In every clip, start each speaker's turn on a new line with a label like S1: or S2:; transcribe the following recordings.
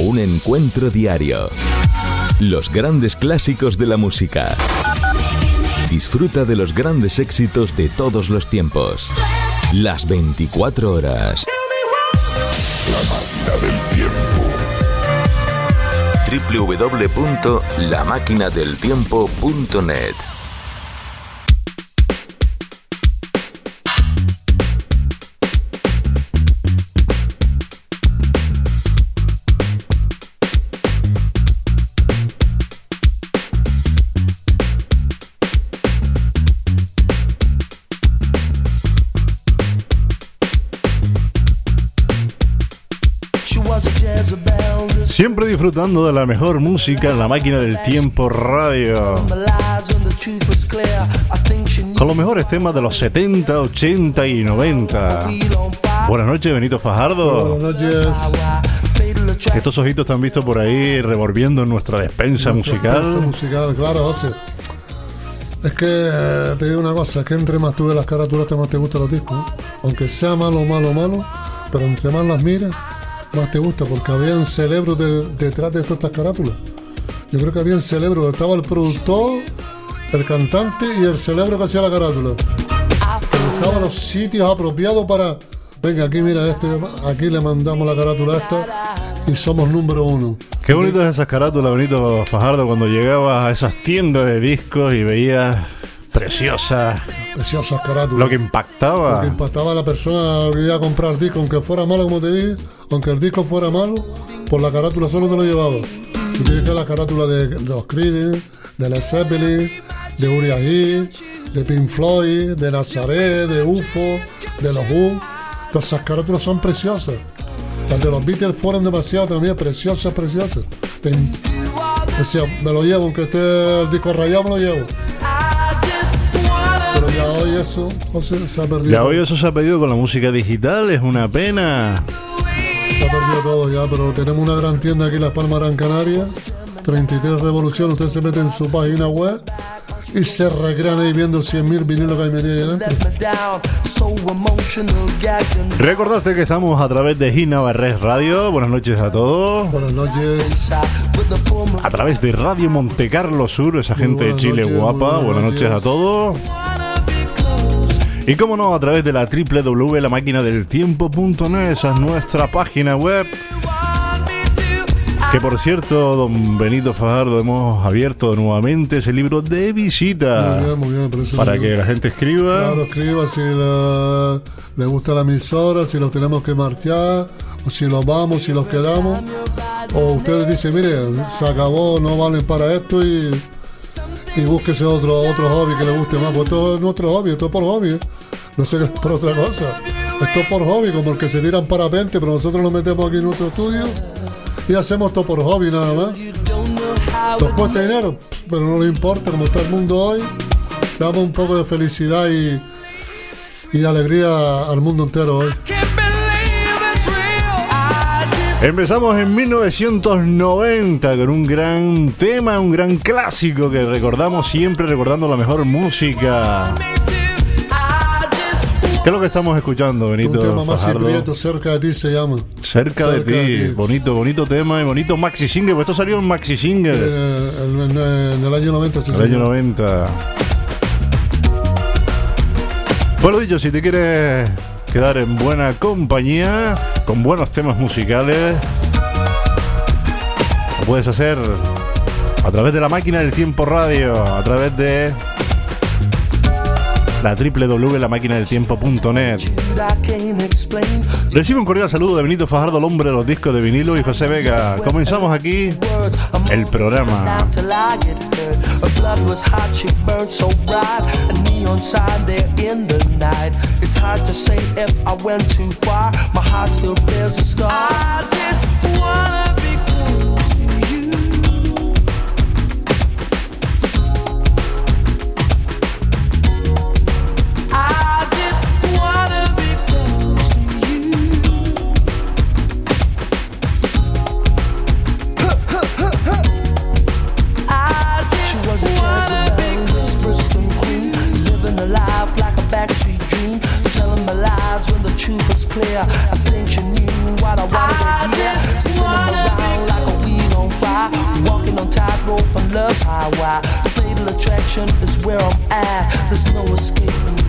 S1: Un encuentro diario. Los grandes clásicos de la música. Disfruta de los grandes éxitos de todos los tiempos. Las 24 horas. La máquina del tiempo. www.lamaquinadeltiempo.net
S2: disfrutando de la mejor música en la máquina del tiempo radio. Con los mejores temas de los 70, 80 y 90. Buenas noches, Benito Fajardo.
S3: Buenas noches.
S2: Estos ojitos están vistos por ahí revolviendo en nuestra despensa musical.
S3: Despensa musical, claro. Es que eh, te digo una cosa, es que entre más tú ves las carátulas, más te gustan los discos. Aunque sea malo, malo, malo, pero entre más las miras, más te gusta, porque habían cerebros de- detrás de todas estas carátulas. Yo creo que habían cerebros, estaba el productor, el cantante y el cerebro que hacía la carátula. Buscaba los sitios apropiados para. Venga, aquí mira este, aquí le mandamos la carátula a esta y somos número uno.
S2: Qué bonitas esas carátulas, Benito Fajardo, cuando llegabas a esas tiendas de discos y veías preciosas,
S3: Preciosas carátulas.
S2: lo que impactaba.
S3: Lo que impactaba a la persona que iba a comprar disco, aunque fuera malo, como te dije, aunque el disco fuera malo, por la carátula solo te lo llevaba. Tú tienes que la carátula de, de los Creedence, de Led Zeppelin, de Uriah de Pink Floyd, de Nazaret, de UFO, de los Who. Todas esas carátulas son preciosas. Las de los Beatles fueron demasiado también preciosas, preciosas. Te- Decía, me lo llevo, aunque esté el disco rayado, me lo llevo. Pero ya hoy eso, José, se ha perdido.
S2: Ya hoy eso se ha pedido con la música digital, es una pena.
S3: Se ha perdido todo ya, pero tenemos una gran tienda aquí en Las Palmas Gran Canaria. 33 Revolución, usted se mete en su página web y se recrean ahí viendo 100.000 vinilos que hay metidos ahí dentro.
S2: Recordaste que estamos a través de Gina Barres Radio. Buenas noches a todos.
S3: Buenas noches.
S2: A través de Radio Monte Carlo Sur, esa gente de Chile
S3: noches,
S2: guapa.
S3: buenas
S2: Buenas noches a todos. Y como no, a través de la www.lamaquinadeltiempo.net, esa es nuestra página web. Que por cierto, don Benito Fajardo, hemos abierto nuevamente ese libro de visita.
S3: Muy bien, muy bien. eso
S2: Para que la gente escriba.
S3: Claro, escriba si la- le gusta la emisora, si los tenemos que marchar, o si los vamos, si los quedamos. O ustedes dicen, mire, se acabó, no valen para esto y, y búsquese otro, otro hobby que le guste más. Pues esto es nuestro hobby, esto es por hobby. No sé por otra cosa. Esto es por hobby, como el que se tiran parapente, pero nosotros lo metemos aquí en nuestro estudio y hacemos esto por hobby nada más. Nos cuesta dinero, pero no le importa, como está el mundo hoy, le damos un poco de felicidad y, y de alegría al mundo entero hoy.
S2: Empezamos en 1990 con un gran tema, un gran clásico que recordamos siempre, recordando la mejor música. ¿Qué es lo que estamos escuchando,
S3: Un
S2: Benito
S3: tema más? Prieto, cerca de ti se llama.
S2: Cerca, de, ti.
S3: de ti.
S2: bonito, bonito tema y bonito maxi single. Pues esto salió en maxi single
S3: Eh, en, en- en el año 90 sí,
S2: en el año
S3: señor.
S2: 90. Pues lo dicho, si te quieres quedar en buena compañía, con buenos temas musicales, lo puedes hacer a través de la máquina del tiempo radio, a través de la www.lamaquinadeltiempo.net. Recibe un cordial saludo de Benito Fajardo, el hombre de los discos de vinilo y José Vega. Comenzamos aquí el programa.
S4: clear. I think you knew what I wanted I to hear. Spinning around like a weed on fire. Walking on tightrope on love's highway. The fatal attraction is where I'm at. There's no escaping.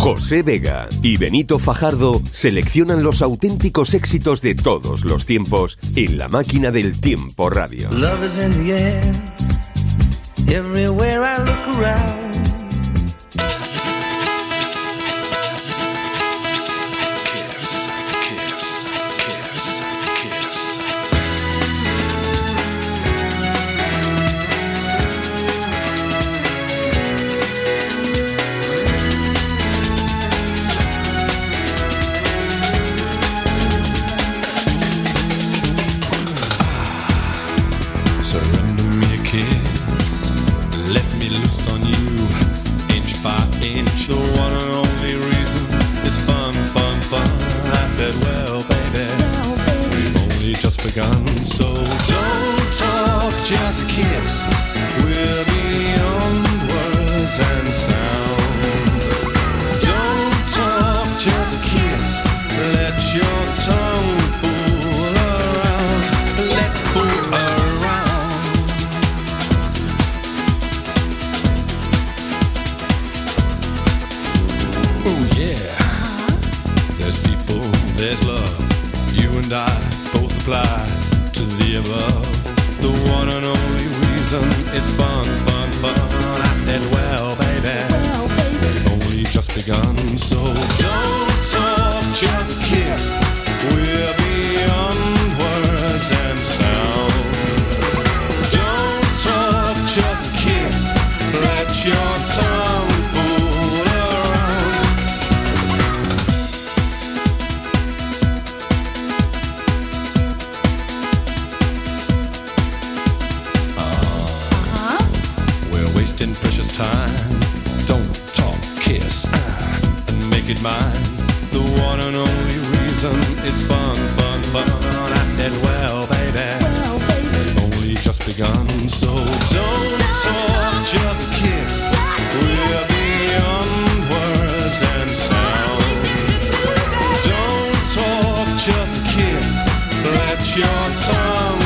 S1: José Vega y Benito Fajardo seleccionan los auténticos éxitos de todos los tiempos en la máquina del tiempo radio.
S5: Mine. The one and only reason it's fun, fun, fun. I said, well, baby, we've only just begun. So don't talk, just kiss. We're beyond words and sound. Don't talk, just kiss. Let your tongue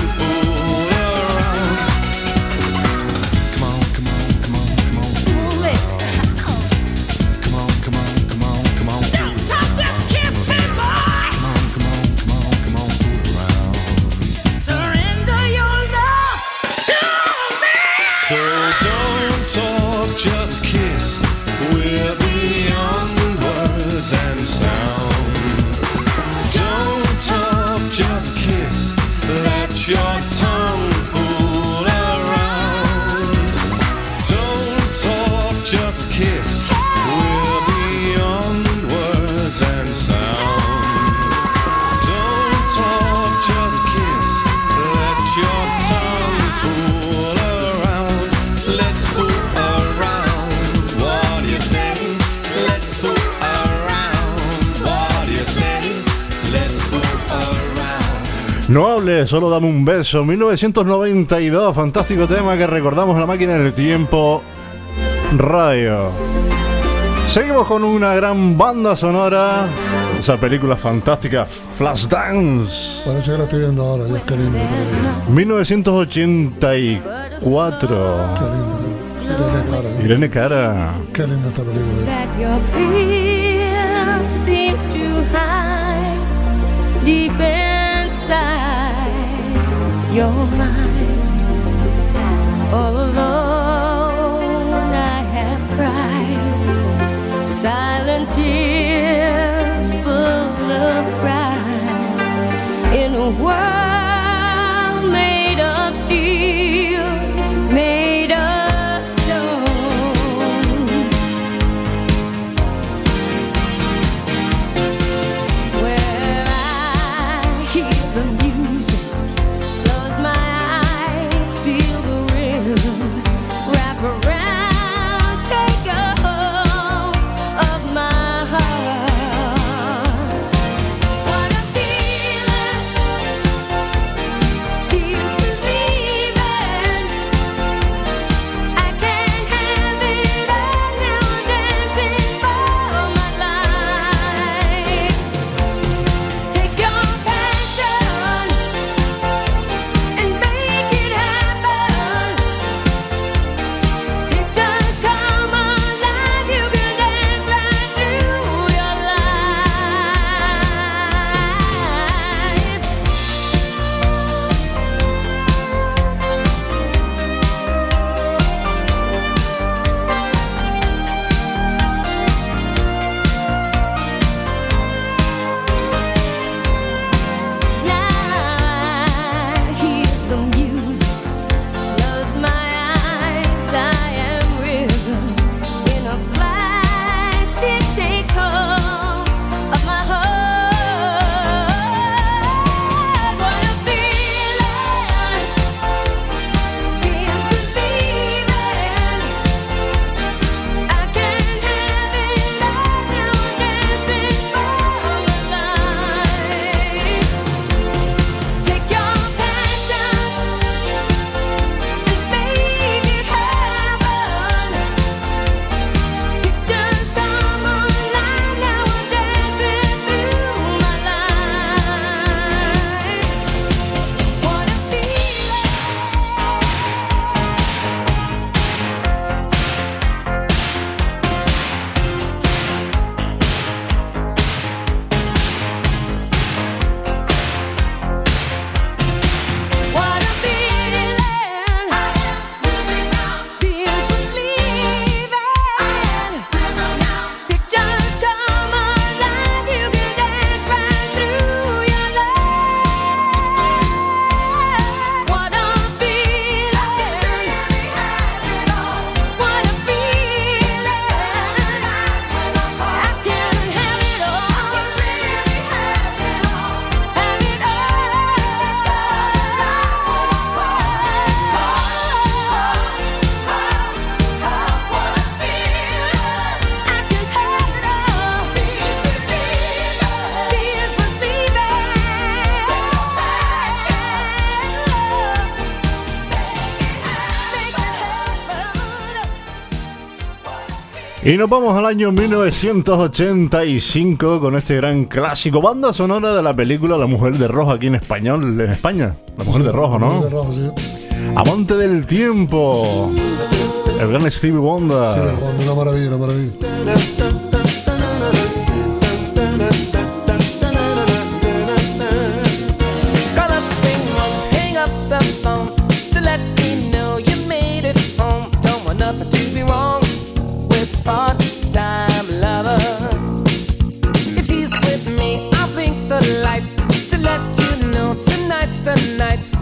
S2: solo dame un beso. 1992, fantástico tema que recordamos la máquina del tiempo radio. Seguimos con una gran banda sonora. Esa película fantástica, Flashdance.
S3: Parece que la estoy viendo ahora, Dios, qué lindo. Qué
S2: 1984.
S3: lindo. Irene Cara.
S2: Irene Cara.
S3: Qué linda esta película.
S6: hide deep inside your mind. All alone, I have cried silent tears
S2: Y nos vamos al año 1985 con este gran clásico, banda sonora de la película La Mujer de Rojo aquí en español, en España. La Mujer de Rojo, ¿no?
S3: De rojo, sí.
S2: Amante del tiempo. El gran Stevie
S3: Sí,
S2: Wonder.
S3: Juan, una maravilla, una maravilla.
S7: Part-time lover. If she's with me, I'll blink the lights to let you know tonight's the night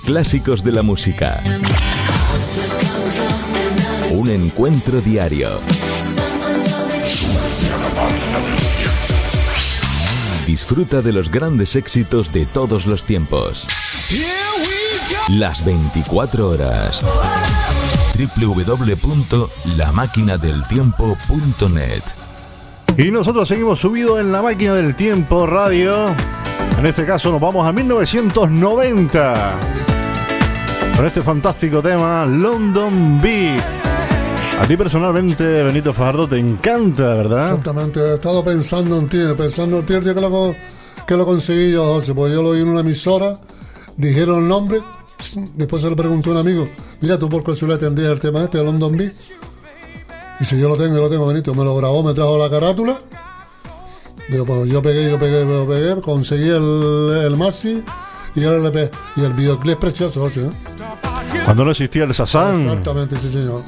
S1: clásicos de la música. Un encuentro diario. Disfruta de los grandes éxitos de todos los tiempos. Las 24 horas. www.lamaquinadeltiempo.net
S2: Y nosotros seguimos subido en la máquina del tiempo radio. En este caso nos vamos a 1990. Con este fantástico tema, London Beat. A ti personalmente, Benito Fajardo, te encanta, ¿verdad?
S3: Exactamente, he estado pensando en ti, pensando en ti el día que lo, que lo conseguí yo, José, porque yo lo oí en una emisora, dijeron el nombre, después se lo preguntó un amigo, mira, tú por casualidad tendrías el tema este London Beat. Y si yo lo tengo, yo lo tengo, Benito, me lo grabó, me trajo la carátula. Digo, pues yo pegué, yo pegué, yo pegué, conseguí el, el maxi y el LP. Y el videoclip es precioso, ¿eh?
S2: Cuando no existía el Sasan.
S3: Exactamente, sí, señor.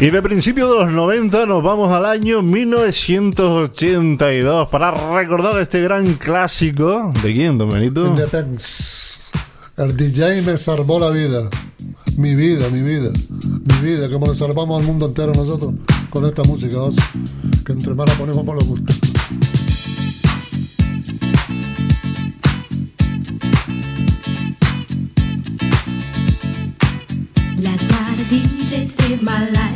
S2: Y de principio de los 90 nos vamos al año 1982 para recordar este gran clásico. ¿De quién, don Benito?
S3: Independence. El DJ me salvó la vida. Mi vida, mi vida. Mi vida, como le salvamos al mundo entero nosotros con esta música, Oz, que entre más la ponemos más nos gusta.
S6: Last night a DJ saved my life.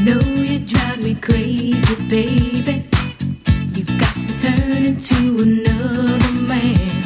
S6: Know you drive me crazy, baby. You've got me turning to another man.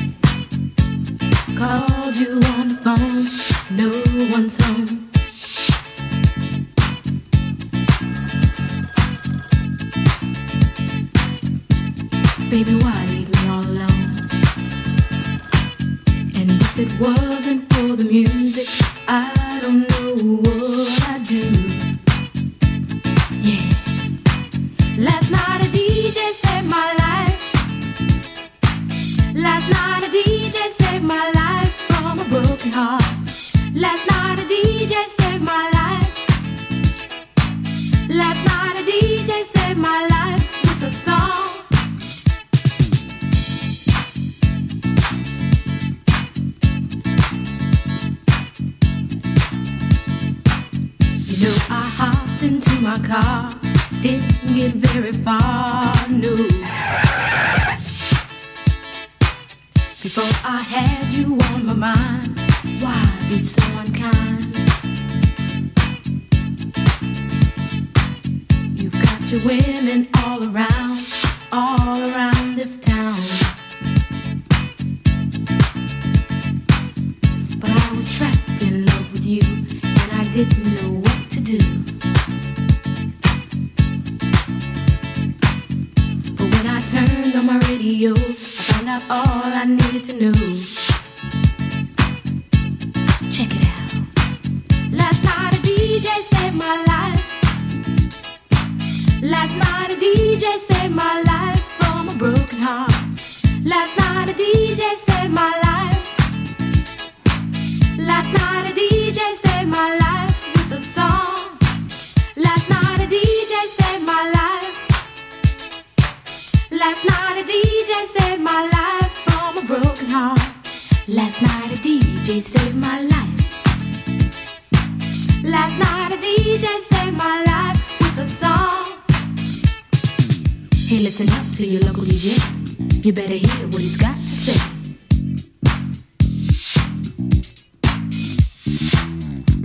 S6: Listen up to your local DJ. You better hear what he's got to say.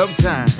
S8: Sometimes.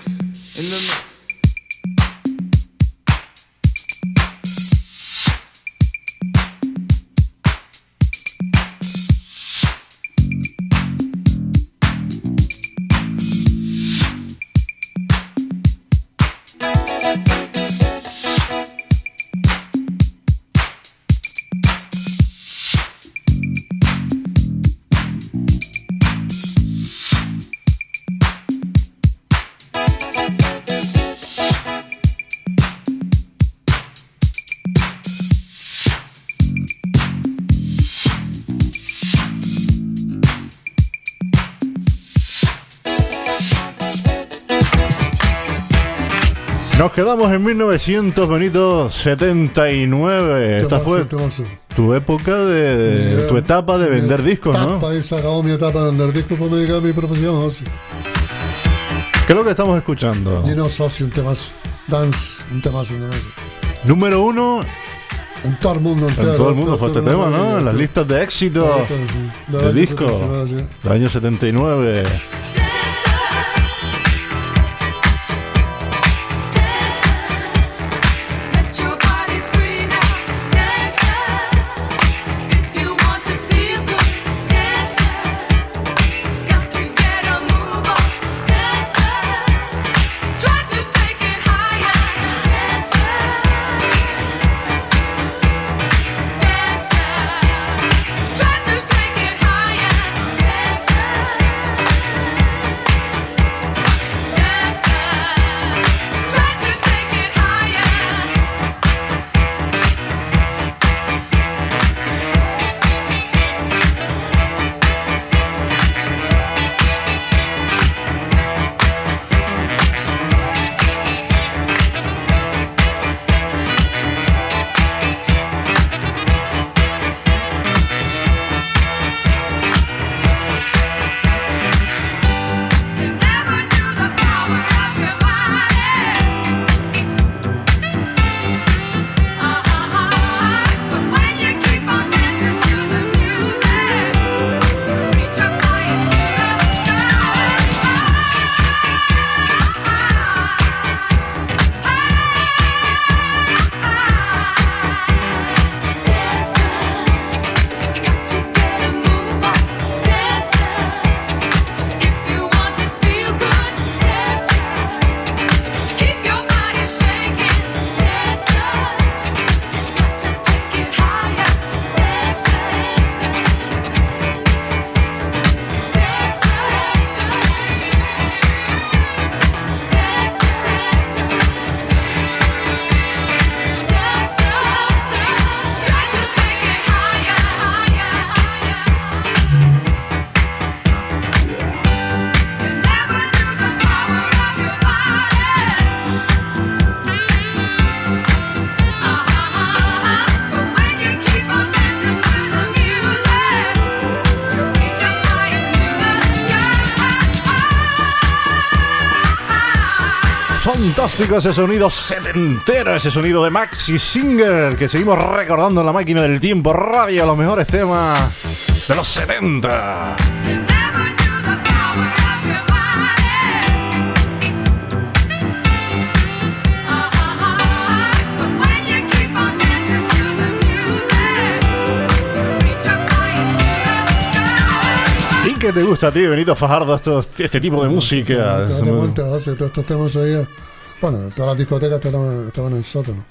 S2: Quedamos en 1979. Esta fue tu época de,
S3: Mi-
S2: tu etapa de vender discos, ¿no?
S3: y se acabó mi etapa de vender discos, dediqué a mi profesión, José.
S2: ¿Qué es lo que estamos escuchando?
S3: Gino Socio, un temazo. Dance, un temazo, un temazo.
S2: Número uno
S3: En todo el mundo entero.
S2: en todo el mundo fue este tema, ¿no? En las listas de éxito de disco del año 79. Fantástico ese sonido setentero, ese sonido de Maxi Singer que seguimos recordando en la máquina del tiempo radio, los mejores temas de los 70.
S6: You never knew the power of your body. But when you keep on dancing to the music, you reach up high into the sky.
S2: ¿Y qué te gusta a ti, Benito Fajardo, estos, este tipo de música?
S3: Te das cuenta, todos estos temas ahí. Bueno, todas las discotecas estaban, estaban en el sótano.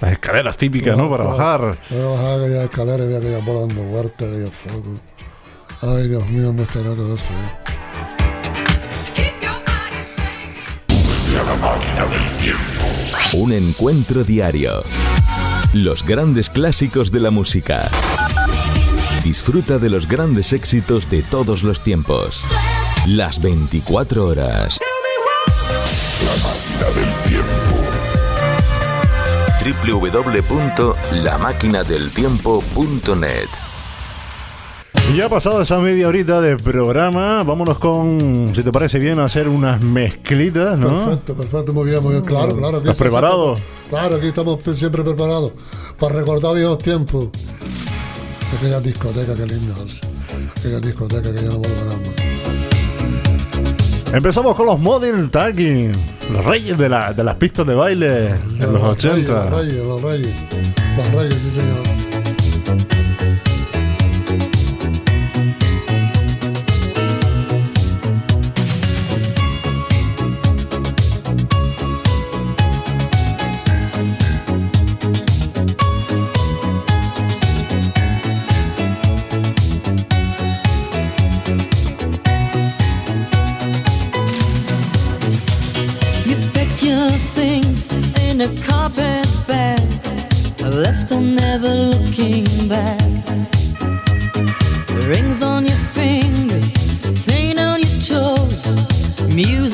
S2: Las escaleras típicas, ¿no? Para bajar.
S3: Yo bajaba aquellas escaleras y veía aquellas bolas dando vueltas, aquellos focos. Ay, Dios mío, ¿dónde estará todo eso? eh?
S6: Body shaking.
S1: Un encuentro diario. Los grandes clásicos de la música. Disfruta de los grandes éxitos de todos los tiempos. Las 24 horas. www.lamaquinadeltiempo.net
S2: Y ya ha pasado esa media horita de programa, vámonos con, si te parece bien, a hacer unas mezclitas, ¿no?
S3: Perfecto, perfecto, muy bien, muy bien. Claro, claro. aquí
S2: ¿Estás preparado?
S3: Claro, aquí estamos siempre preparados para recordar viejos tiempos. Aquellas discotecas, qué lindas. Aquellas discotecas que ya no.
S2: Empezamos con los Model Talking, los reyes de, la- de las pistas de baile de los
S3: Reyes,
S2: 80.
S3: Los reyes, los reyes. Los reyes, sí, señor.
S9: Left on never looking back. Rings on your fingers, paint on your toes, music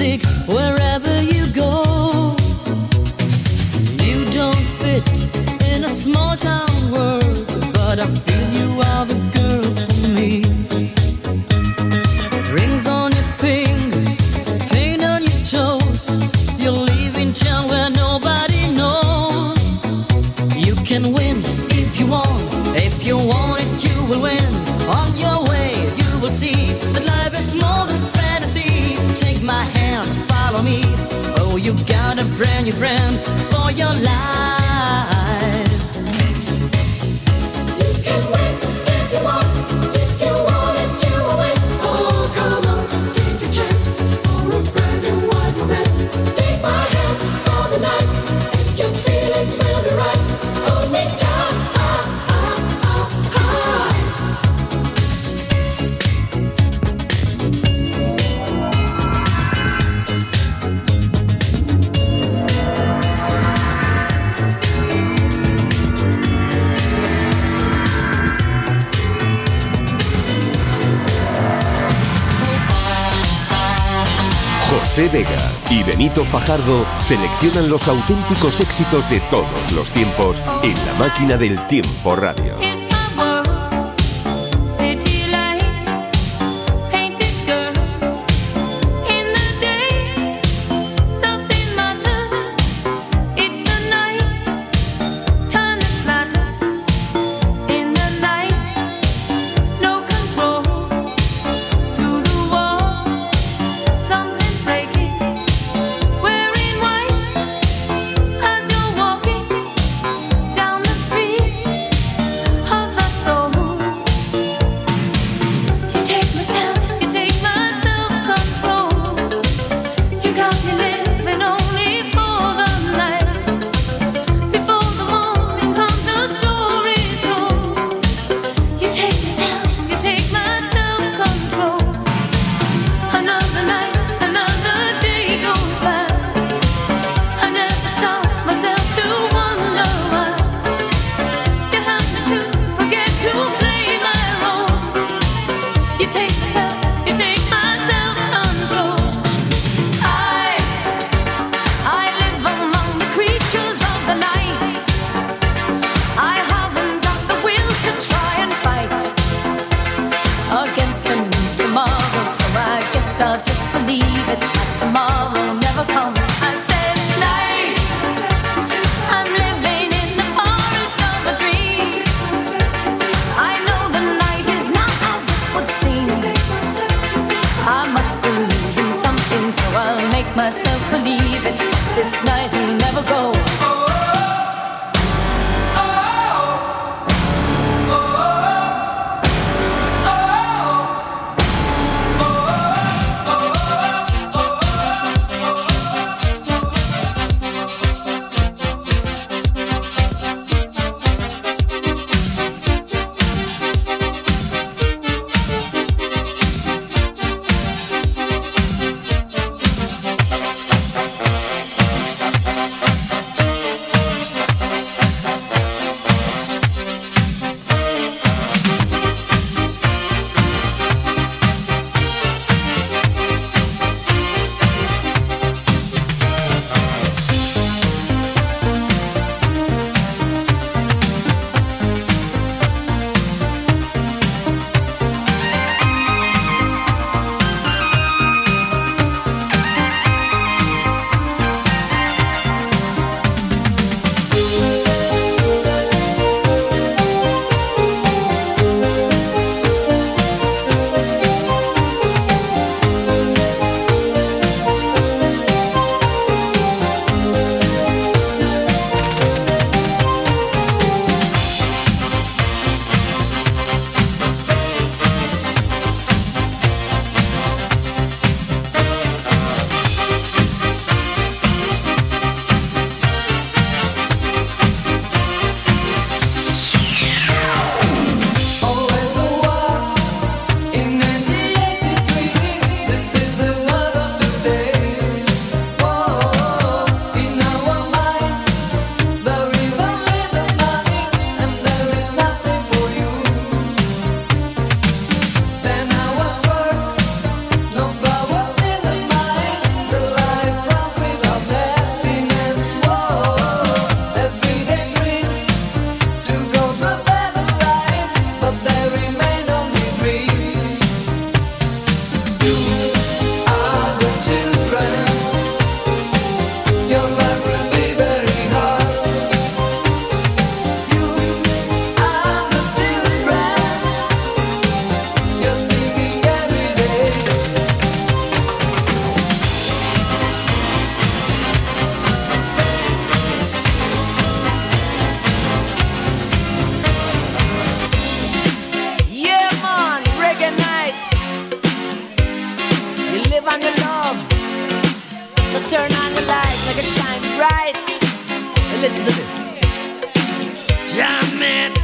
S1: Fajardo seleccionan los auténticos éxitos de todos los tiempos en la máquina del tiempo radio.
S10: on the love. So turn on the light, make it
S11: shine bright. Listen to this. Jam it.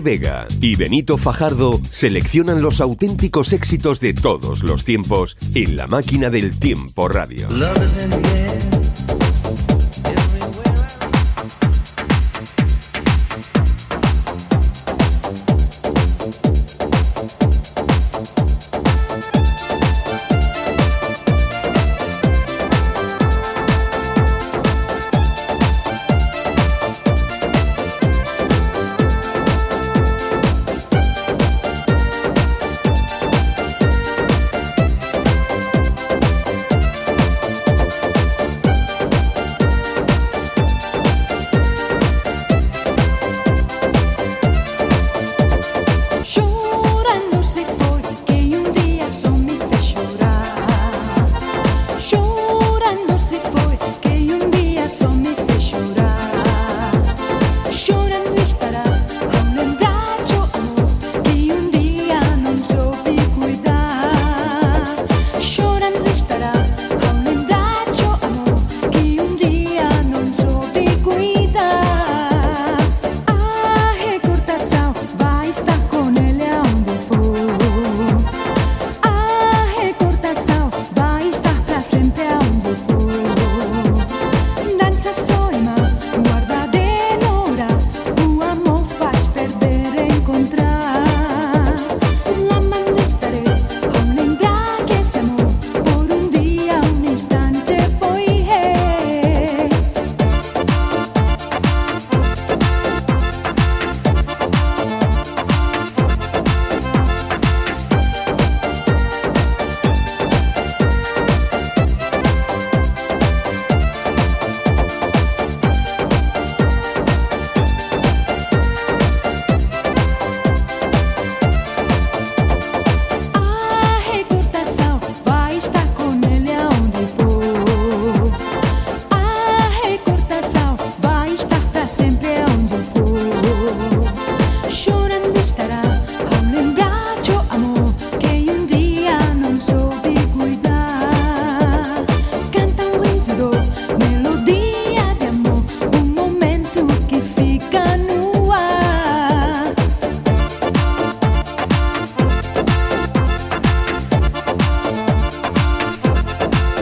S12: Vega y Benito Fajardo seleccionan los auténticos éxitos de todos los tiempos en la máquina del tiempo radio.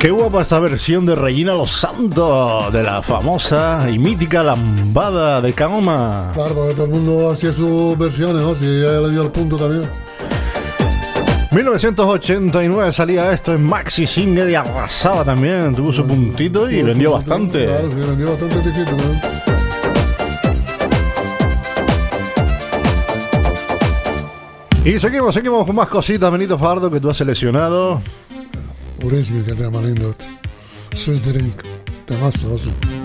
S2: Qué guapa esta versión de Regina Los Santos de la famosa y mítica lambada de Kaoma.
S3: Claro, porque todo el mundo hacía sus versiones, ¿no? Si ella le dio el punto también.
S2: 1989 salía esto en Maxi Single y arrasaba también, tuvo su puntito y vendió bastante.
S3: Claro, sí, vendió bastante piquito, ¿no?
S2: Y seguimos, seguimos con más cositas, Benito Fardo, que tú has seleccionado.
S13: Օրենսբուրգը դրամալին դոտ. Սուզդերինք, դամասը հոզում։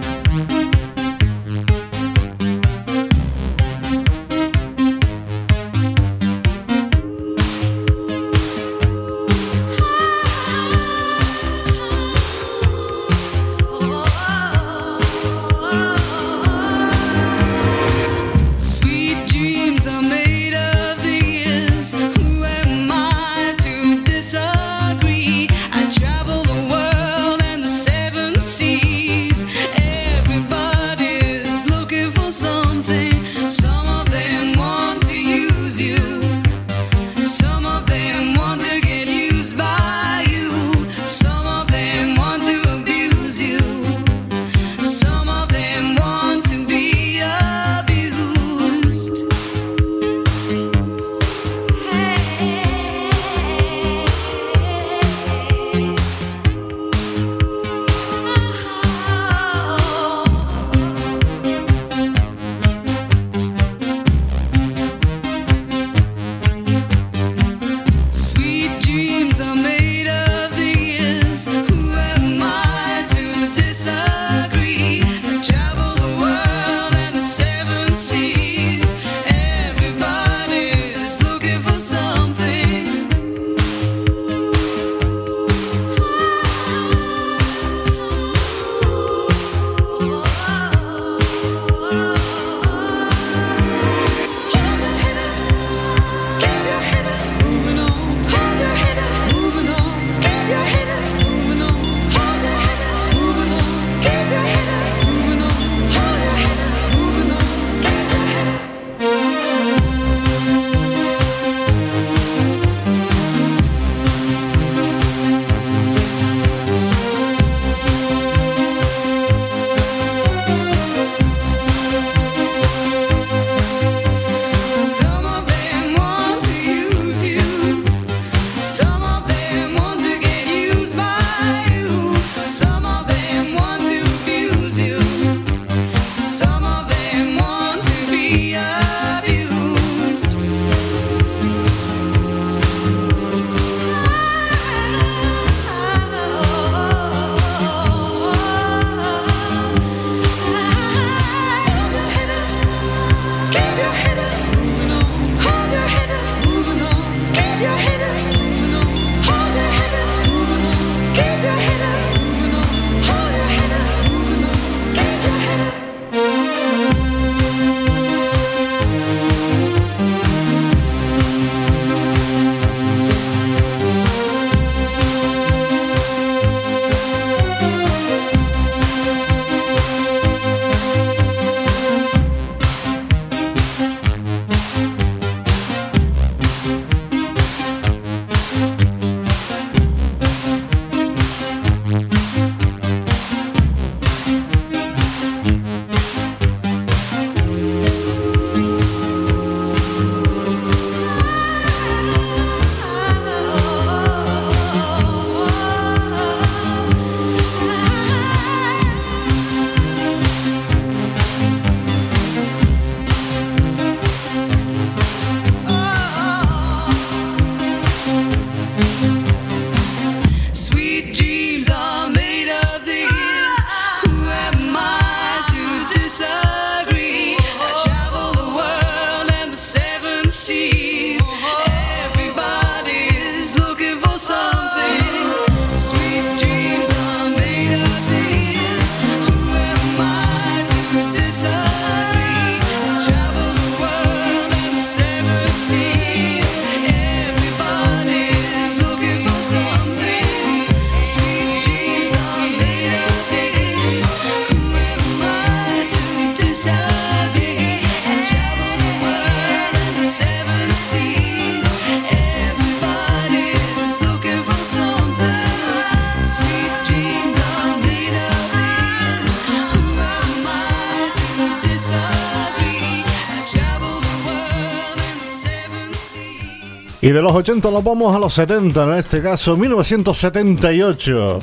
S2: Y de los 80 nos vamos a los 70, en este caso 1978.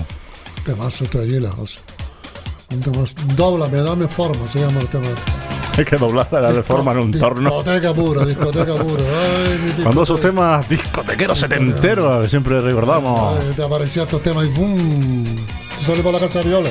S13: Temazo Trayela, José. Un temazo. Dóblame, dame forma, se llama el tema.
S2: Hay que doblar la reforma en un torno.
S13: Discoteca pura, discoteca pura. Ay, discoteca.
S2: Cuando esos temas discotequeros setenteros siempre recordamos.
S13: Ay, te aparecían estos temas y ¡boom! Tú salí por la casa de Viola.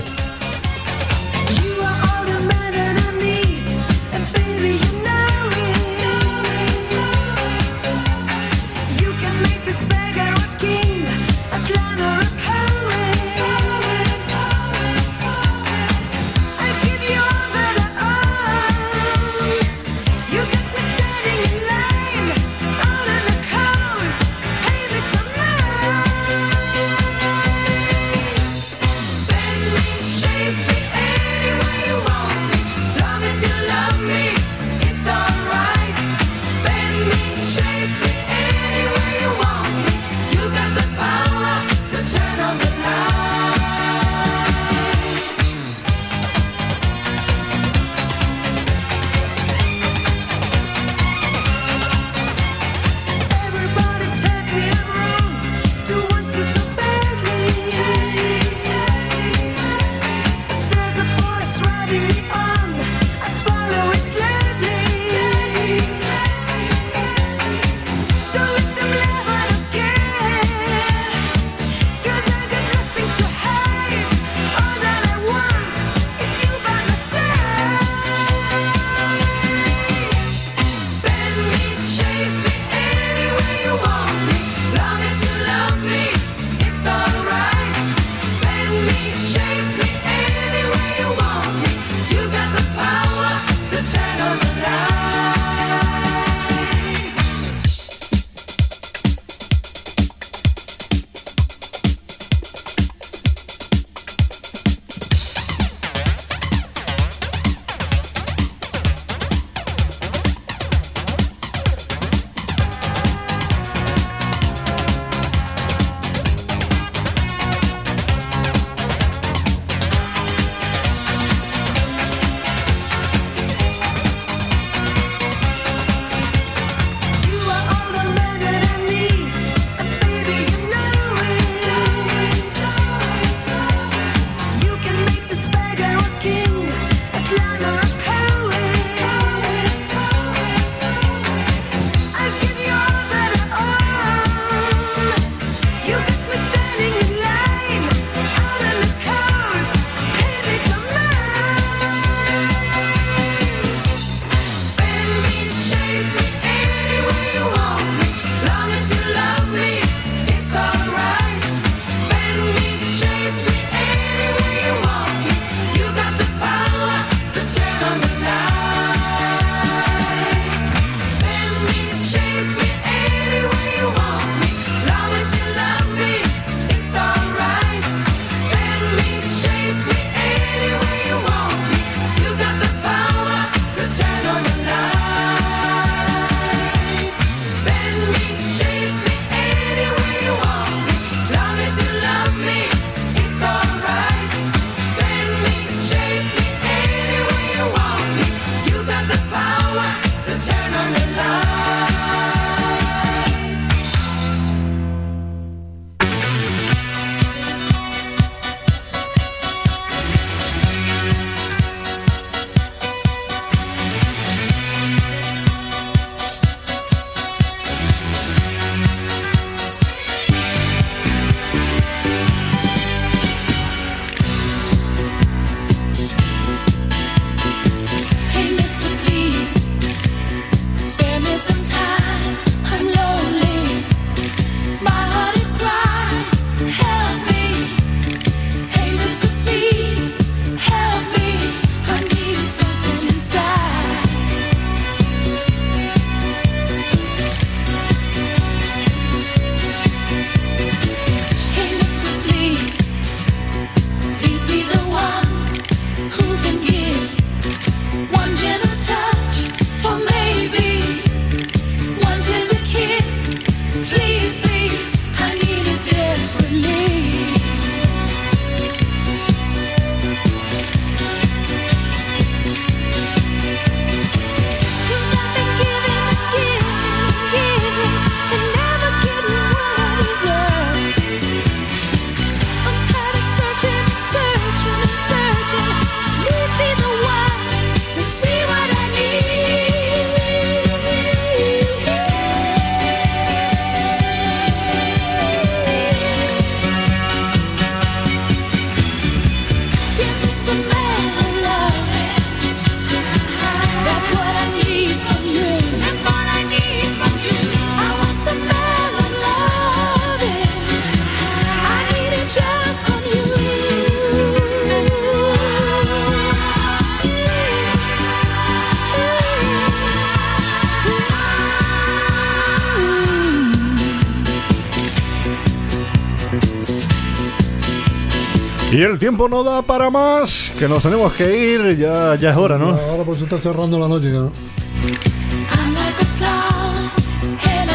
S2: Y el tiempo no da para más, que nos tenemos que ir, ya, ya es hora, ¿no?
S3: Ahora pues se está cerrando la noche ya.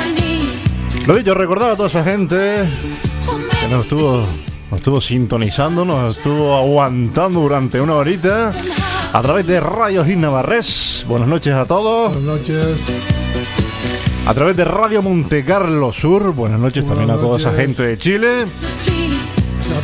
S6: Need
S2: Lo dicho, recordar a toda esa gente que nos estuvo, nos estuvo sintonizando, nos estuvo aguantando durante una horita a través de Radio Gil Navarres. Buenas noches a todos.
S3: Buenas noches.
S2: A través de Radio Monte Carlo Sur. Buenas noches también a toda esa gente de Chile.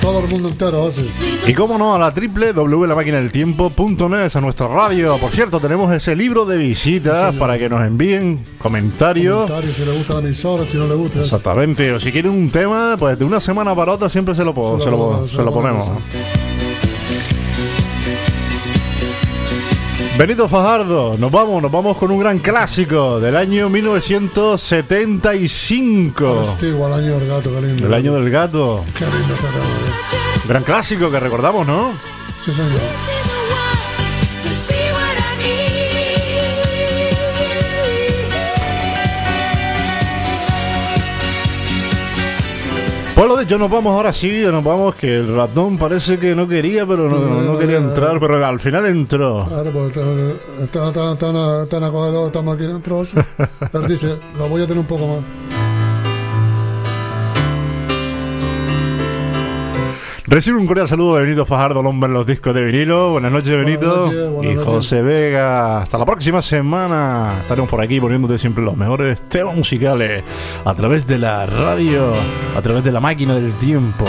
S3: Todo el mundo entero, así.
S2: Y como no, a la www.lamaquinadeltiempo.net, a nuestra radio. Por cierto, tenemos ese libro de visitas para que nos envíen comentarios.
S3: Comentarios, si le gusta la emisora, si no le gusta.
S2: Exactamente, o si quieren un tema, pues de una semana para otra siempre se lo ponemos. Benito Fajardo, nos vamos, nos vamos con un gran clásico del año 1975.
S3: Antiguo, el año del gato, qué lindo.
S2: El año del gato.
S3: Qué lindo acá, eh.
S2: Gran clásico que recordamos, ¿no?
S3: Sí, señor.
S2: Pues lo dicho, nos vamos ahora sí, nos vamos, que el ratón parece que no quería, pero no, no- no quería entrar, pero al final entró.
S3: Pues está tan, tan, tan acogedor, estamos aquí dentro. Él dice, lo voy a tener un poco más.
S2: Recibe un cordial saludo de Benito Fajardo, el hombre en los discos de vinilo. Buenas noches, Benito.
S3: noches, buenas
S2: y
S3: noches.
S2: José Vega. Hasta la próxima semana. Estaremos por aquí poniéndote siempre los mejores temas musicales a través de la radio, a través de la máquina del tiempo.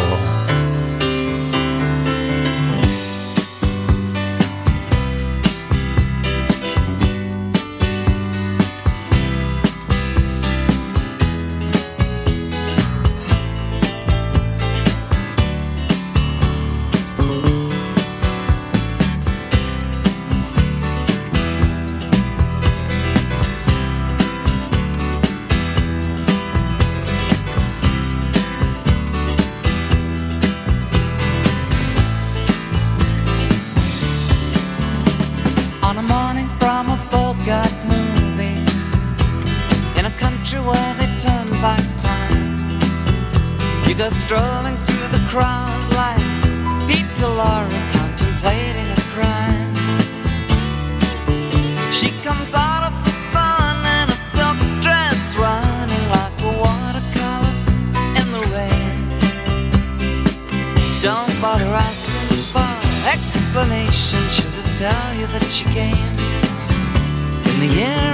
S14: Tell you that she came in the year